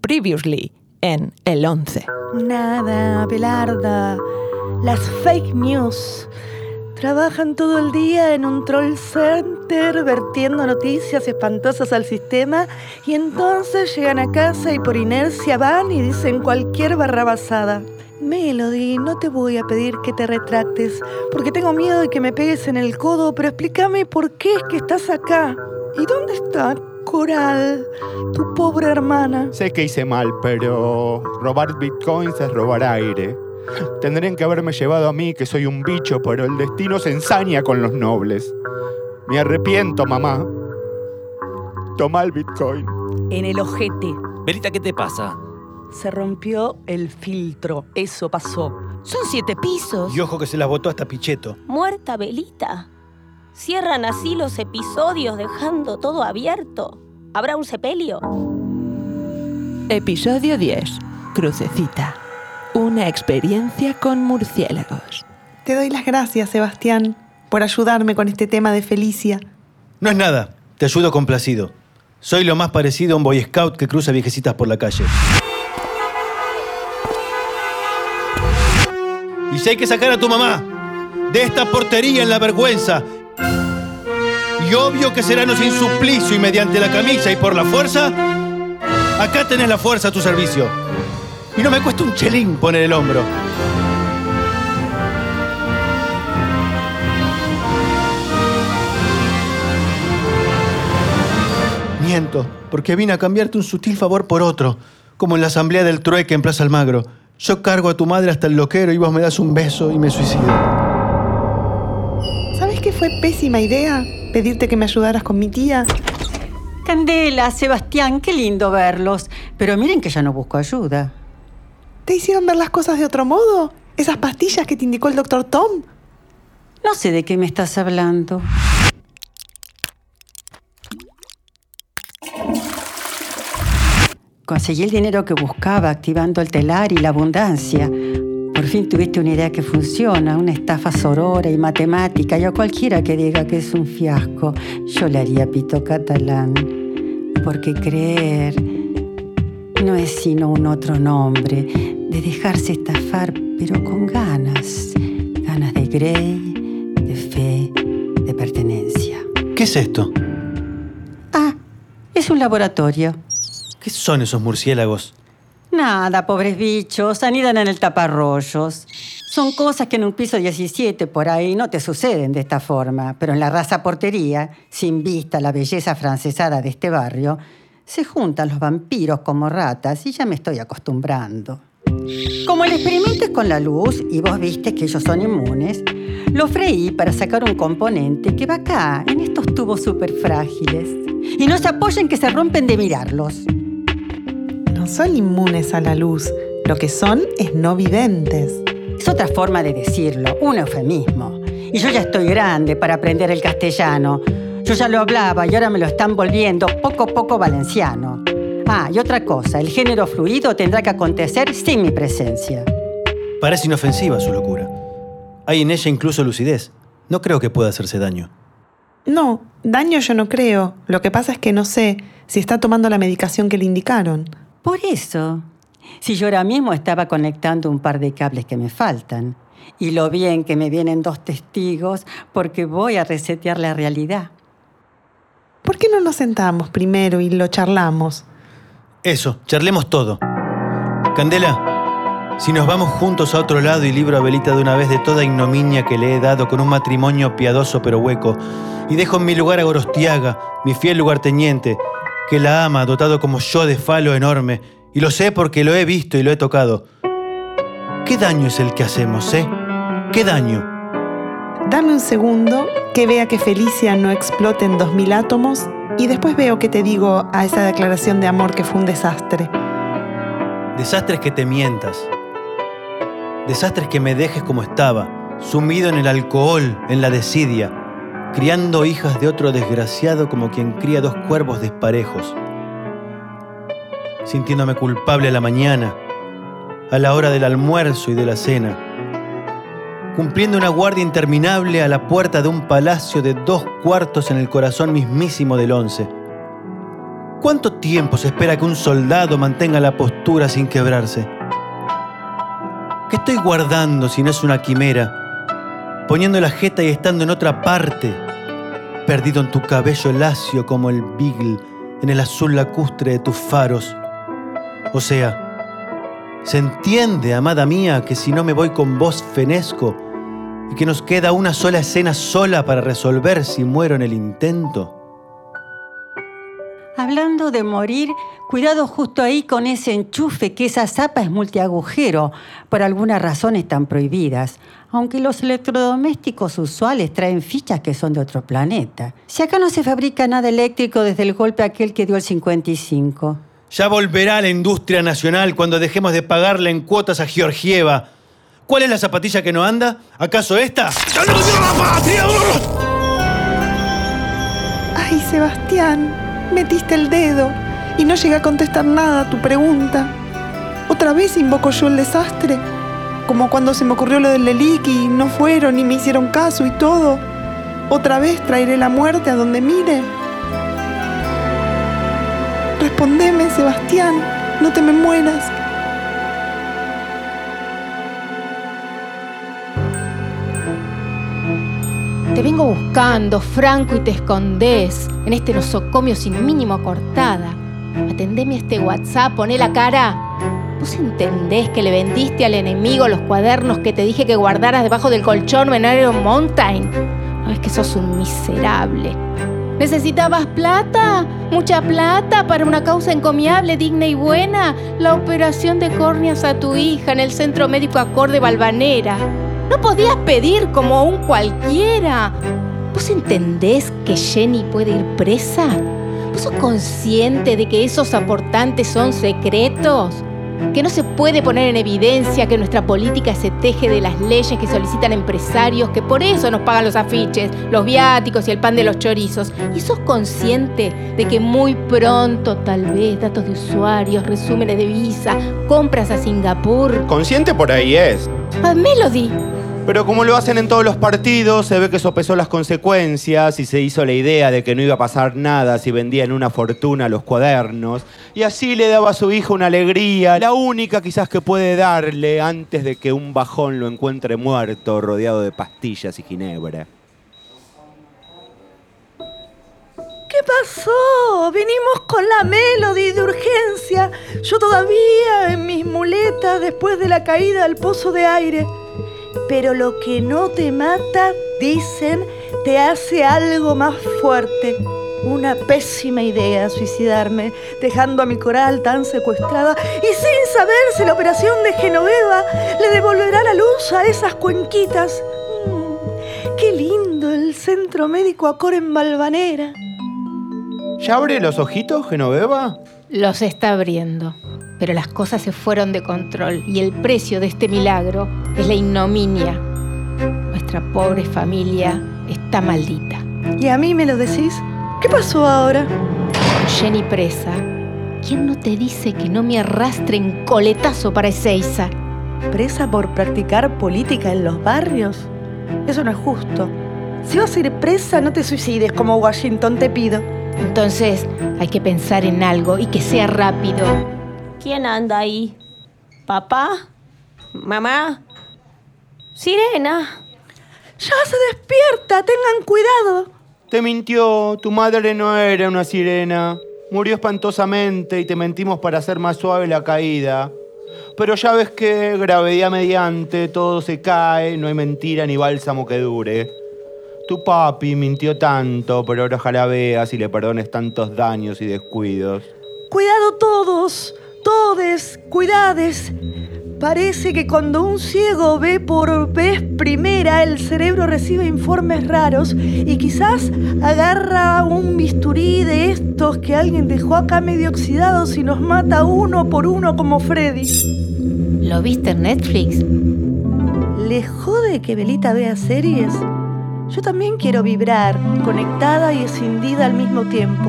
Previously en El 11. Nada, Belarda. Las fake news. Trabajan todo el día en un troll center vertiendo noticias espantosas al sistema y entonces llegan a casa y por inercia van y dicen cualquier barrabasada. Melody, no te voy a pedir que te retractes porque tengo miedo de que me pegues en el codo, pero explícame por qué es que estás acá. ¿Y dónde está Coral, tu pobre hermana? Sé que hice mal, pero robar bitcoins es robar aire. Tendrían que haberme llevado a mí, que soy un bicho, pero el destino se ensaña con los nobles. Me arrepiento, mamá. Toma el bitcoin. En el ojete. Belita, ¿qué te pasa? Se rompió el filtro. Eso pasó. Son siete pisos. Y ojo que se las botó hasta Pichetto. Muerta Belita. Cierran así los episodios dejando todo abierto. ¿Habrá un sepelio? Episodio 10. Crucecita. Una experiencia con murciélagos. Te doy las gracias, Sebastián, por ayudarme con este tema de Felicia. No es nada, te ayudo complacido. Soy lo más parecido a un Boy Scout que cruza viejecitas por la calle. Y si hay que sacar a tu mamá de esta portería en la vergüenza, y obvio que será no sin suplicio y mediante la camisa y por la fuerza, acá tenés la fuerza a tu servicio. Y no me cuesta un chelín poner el hombro. Miento, porque vine a cambiarte un sutil favor por otro, como en la asamblea del trueque en Plaza Almagro. Yo cargo a tu madre hasta el loquero y vos me das un beso y me suicido. ¿Sabes qué fue pésima idea? Pedirte que me ayudaras con mi tía. Candela, Sebastián, qué lindo verlos. Pero miren que ya no busco ayuda. ¿Te hicieron ver las cosas de otro modo? ¿Esas pastillas que te indicó el doctor Tom? No sé de qué me estás hablando. Conseguí el dinero que buscaba activando el telar y la abundancia. Por fin tuviste una idea que funciona, una estafa sorora y matemática, y a cualquiera que diga que es un fiasco, yo le haría pito catalán. Porque creer no es sino un otro nombre de dejarse estafar, pero con ganas. Ganas de Grey, de fe, de pertenencia. ¿Qué es esto? Ah, es un laboratorio. ¿Qué son esos murciélagos? Nada, pobres bichos, anidan en el taparrollos. Son cosas que en un piso 17 por ahí no te suceden de esta forma, pero en la raza portería, sin vista a la belleza francesada de este barrio, se juntan los vampiros como ratas y ya me estoy acostumbrando. Como el experimento es con la luz y vos viste que ellos son inmunes, lo freí para sacar un componente que va acá, en estos tubos súper frágiles. Y no se apoyen que se rompen de mirarlos. Son inmunes a la luz. Lo que son es no videntes. Es otra forma de decirlo, un eufemismo. Y yo ya estoy grande para aprender el castellano. Yo ya lo hablaba y ahora me lo están volviendo poco a poco valenciano. Ah, y otra cosa, el género fluido tendrá que acontecer sin mi presencia. Parece inofensiva su locura. Hay en ella incluso lucidez. No creo que pueda hacerse daño. No, daño yo no creo. Lo que pasa es que no sé si está tomando la medicación que le indicaron. Por eso, si yo ahora mismo estaba conectando un par de cables que me faltan, y lo bien que me vienen dos testigos porque voy a resetear la realidad. ¿Por qué no nos sentamos primero y lo charlamos? Eso, charlemos todo. Candela, si nos vamos juntos a otro lado y libro a Belita de una vez de toda ignominia que le he dado con un matrimonio piadoso pero hueco, y dejo en mi lugar a Gorostiaga, mi fiel lugarteniente, que la ama, dotado como yo de falo enorme, y lo sé porque lo he visto y lo he tocado. ¿Qué daño es el que hacemos, eh? ¿Qué daño? Dame un segundo que vea que Felicia no explote en dos mil átomos y después veo que te digo a esa declaración de amor que fue un desastre. Desastres que te mientas. Desastres que me dejes como estaba, sumido en el alcohol, en la desidia, criando hijas de otro desgraciado como quien cría dos cuervos desparejos. Sintiéndome culpable a la mañana, a la hora del almuerzo y de la cena, cumpliendo una guardia interminable a la puerta de un palacio de dos cuartos en el corazón mismísimo del once. ¿Cuánto tiempo se espera que un soldado mantenga la postura sin quebrarse? ¿Qué estoy guardando si no es una quimera? Poniendo la jeta y estando en otra parte, perdido en tu cabello lacio como el beagle en el azul lacustre de tus faros. O sea, ¿se entiende, amada mía, que si no me voy con vos fenezco y que nos queda una sola escena sola para resolver si muero en el intento? Hablando de morir, cuidado justo ahí con ese enchufe que esa zapa es multiagujero. Por algunas razones están prohibidas. Aunque los electrodomésticos usuales traen fichas que son de otro planeta. Si acá no se fabrica nada eléctrico desde el golpe aquel que dio el 55. Ya volverá la industria nacional cuando dejemos de pagarle en cuotas a Georgieva. ¿Cuál es la zapatilla que no anda? ¿Acaso esta? ¡Ya no dio la patria! Ay, Sebastián, metiste el dedo y no llegué a contestar nada a tu pregunta. ¿Otra vez invoco yo el desastre? Como cuando se me ocurrió lo del Lelic y no fueron y me hicieron caso y todo. ¿Otra vez traeré la muerte a donde mire? Respondeme, Sebastián, no te me mueras. Te vengo buscando, Franco, y te escondés en este nosocomio sin mínimo cortada. Atendeme a este WhatsApp, poné la cara. ¿Vos entendés que le vendiste al enemigo los cuadernos que te dije que guardaras debajo del colchón en Iron Mountain? No, es que sos un miserable. ¿Necesitabas plata? ¿Mucha plata para una causa encomiable, digna y buena? La operación de córneas a tu hija en el Centro Médico Acorde Balvanera. No podías pedir como un cualquiera. ¿Vos entendés que Jenny puede ir presa? ¿Vos sos consciente de que esos aportantes son secretos? que no se puede poner en evidencia que nuestra política se teje de las leyes que solicitan empresarios, que por eso nos pagan los afiches, los viáticos y el pan de los chorizos. ¿Y sos consciente de que muy pronto, tal vez, datos de usuarios, resúmenes de visa, compras a Singapur? Consciente por ahí es. A Melody. Pero como lo hacen en todos los partidos, se ve que sopesó las consecuencias y se hizo la idea de que no iba a pasar nada si vendían una fortuna los cuadernos. Y así le daba a su hijo una alegría, la única quizás que puede darle antes de que un bajón lo encuentre muerto, rodeado de pastillas y ginebra. ¿Qué pasó? Vinimos con la melody de urgencia. Yo todavía en mis muletas después de la caída al pozo de aire. Pero lo que no te mata, dicen, te hace algo más fuerte. Una pésima idea suicidarme, dejando a mi coral tan secuestrada y sin saber si la operación de Genoveva le devolverá la luz a esas cuenquitas. Mm, qué lindo el centro médico Acor en Balvanera. ¿Ya abre los ojitos, Genoveva? Los está abriendo. Pero las cosas se fueron de control y el precio de este milagro es la ignominia. Nuestra pobre familia está maldita. ¿Y a mí me lo decís? ¿Qué pasó ahora? Con Jenny presa, ¿quién no te dice que no me arrastren coletazo para Ezeiza? ¿Presa por practicar política en los barrios? Eso no es justo. Si vas a ir presa, no te suicides como Washington, te pido. Entonces hay que pensar en algo y que sea rápido. ¿Quién anda ahí? ¿Papá? ¿Mamá? ¿Sirena? ¡Ya se despierta! ¡Tengan cuidado! Te mintió, tu madre no era una sirena. Murió espantosamente y te mentimos para hacer más suave la caída. Pero ya ves que, gravedad mediante, todo se cae, no hay mentira ni bálsamo que dure. Tu papi mintió tanto, pero ahora ojalá veas y le perdones tantos daños y descuidos. Cuidado todos, todes, cuidades. Parece que cuando un ciego ve por vez primera, el cerebro recibe informes raros y quizás agarra un bisturí de estos que alguien dejó acá medio oxidados y nos mata uno por uno como Freddy. ¿Lo viste en Netflix? ¿Le jode que Belita vea series? Yo también quiero vibrar, conectada y escindida al mismo tiempo.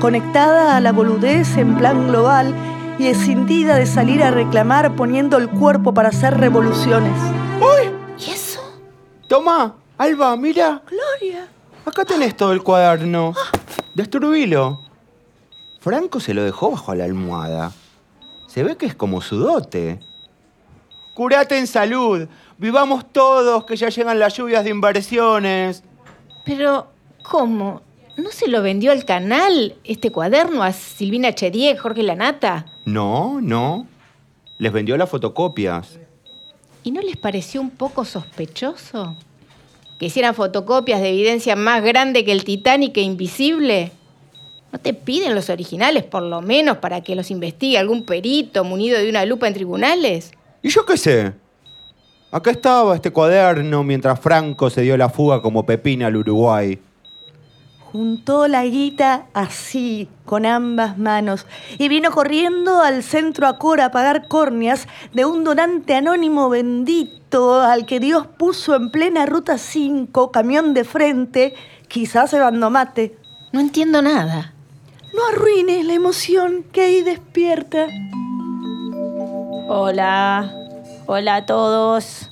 Conectada a la boludez en plan global y escindida de salir a reclamar poniendo el cuerpo para hacer revoluciones. ¡Uy! ¿Y eso? Toma, Alba, mira. Gloria. Acá tenés todo el cuaderno. Destruílo. Franco se lo dejó bajo la almohada. Se ve que es como su dote. Curate en salud. Vivamos todos, que ya llegan las lluvias de inversiones. Pero, ¿cómo? ¿No se lo vendió al canal este cuaderno a Silvina Chediek, Jorge Lanata? No, no. Les vendió las fotocopias. ¿Y no les pareció un poco sospechoso? ¿Que hicieran fotocopias de evidencia más grande que el Titanic e invisible? ¿No te piden los originales, por lo menos, para que los investigue algún perito munido de una lupa en tribunales? ¿Y yo qué sé? Acá estaba este cuaderno mientras Franco se dio la fuga como Pepina al Uruguay. Juntó la guita así, con ambas manos, y vino corriendo al centro Acora a pagar córneas de un donante anónimo bendito al que Dios puso en plena ruta 5, camión de frente, quizás llevando mate. No entiendo nada. No arruines la emoción que ahí despierta. Hola, hola a todos.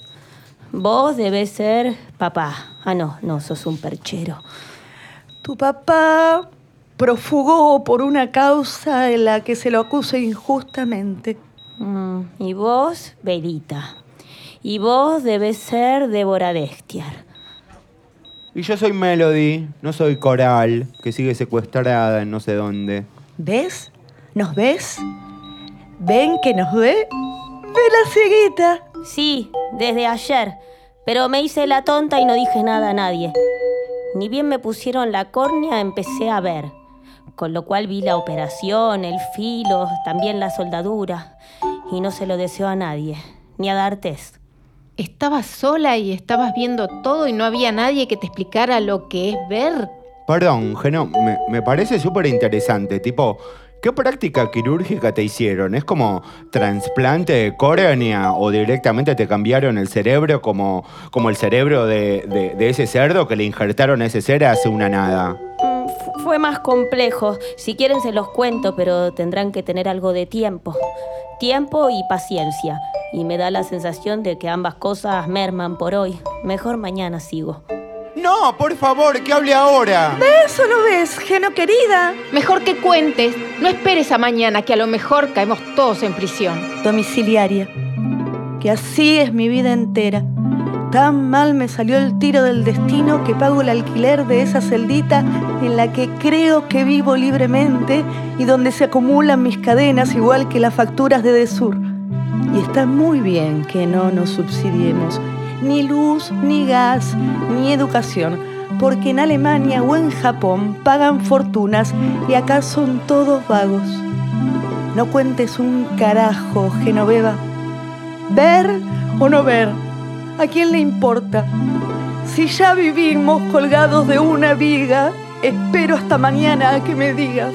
Vos debes ser papá. Ah, no, no, sos un perchero. Tu papá profugó por una causa en la que se lo acusa injustamente. Mm, y vos, Belita. Y vos debes ser Débora Destiar. Y yo soy Melody, no soy Coral, que sigue secuestrada en no sé dónde. ¿Ves? ¿Nos ves? ¿Ven que nos ve? ¡Ve la cieguita! Sí, desde ayer. Pero me hice la tonta y no dije nada a nadie. Ni bien me pusieron la córnea, empecé a ver. Con lo cual vi la operación, el filo, también la soldadura. Y no se lo deseo a nadie, ni a D'Artes. ¿Estabas sola y estabas viendo todo y no había nadie que te explicara lo que es ver? Perdón, Geno, me, me parece súper interesante. Tipo, ¿qué práctica quirúrgica te hicieron? ¿Es como trasplante de córnea o directamente te cambiaron el cerebro como, como el cerebro de, de- de ese cerdo que le injertaron a ese ser hace una nada? Mm, fu- Fue más complejo. Si quieren se los cuento, pero tendrán que tener algo de tiempo. Tiempo y paciencia. Y me da la sensación de que ambas cosas merman por hoy. Mejor mañana sigo. No, por favor, que hable ahora. Eso no ves, Geno querida. Mejor que cuentes. No esperes a mañana, que a lo mejor caemos todos en prisión. Domiciliaria. Que así es mi vida entera. Tan mal me salió el tiro del destino que pago el alquiler de esa celdita en la que creo que vivo libremente y donde se acumulan mis cadenas igual que las facturas de Desur. Y está muy bien que no nos subsidiemos ni luz, ni gas, ni educación, porque en Alemania o en Japón pagan fortunas y acá son todos vagos. No cuentes un carajo, Genoveva. ¿Ver o no ver? ¿A quién le importa? Si ya vivimos colgados de una viga, espero hasta mañana a que me digas.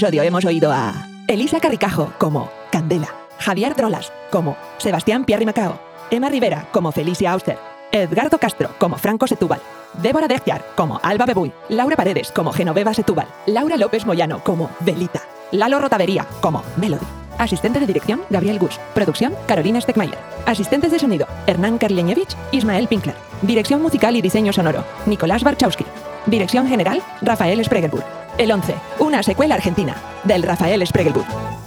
Episodio hemos oído a Elisa Carricajo como Candela, Javier Drolas como Sebastián Pierri Macao, Emma Rivera como Felicia Auster, Edgardo Castro como Franco Setúbal, Débora Dechtiar como Alba Bebuy, Laura Paredes como Genoveva Setúbal, Laura López Moyano como Belita, Lalo Rotavería como Melody. Asistente de dirección, Gabriel Gus. Producción, Carolina Steckmayer. Asistentes de sonido, Hernán Karleñevich, Ismael Pinkler. Dirección musical y diseño sonoro, Nicolás Barchowski. Dirección general, Rafael Spregelburg. El 11, una secuela argentina, del Rafael Spregelburg.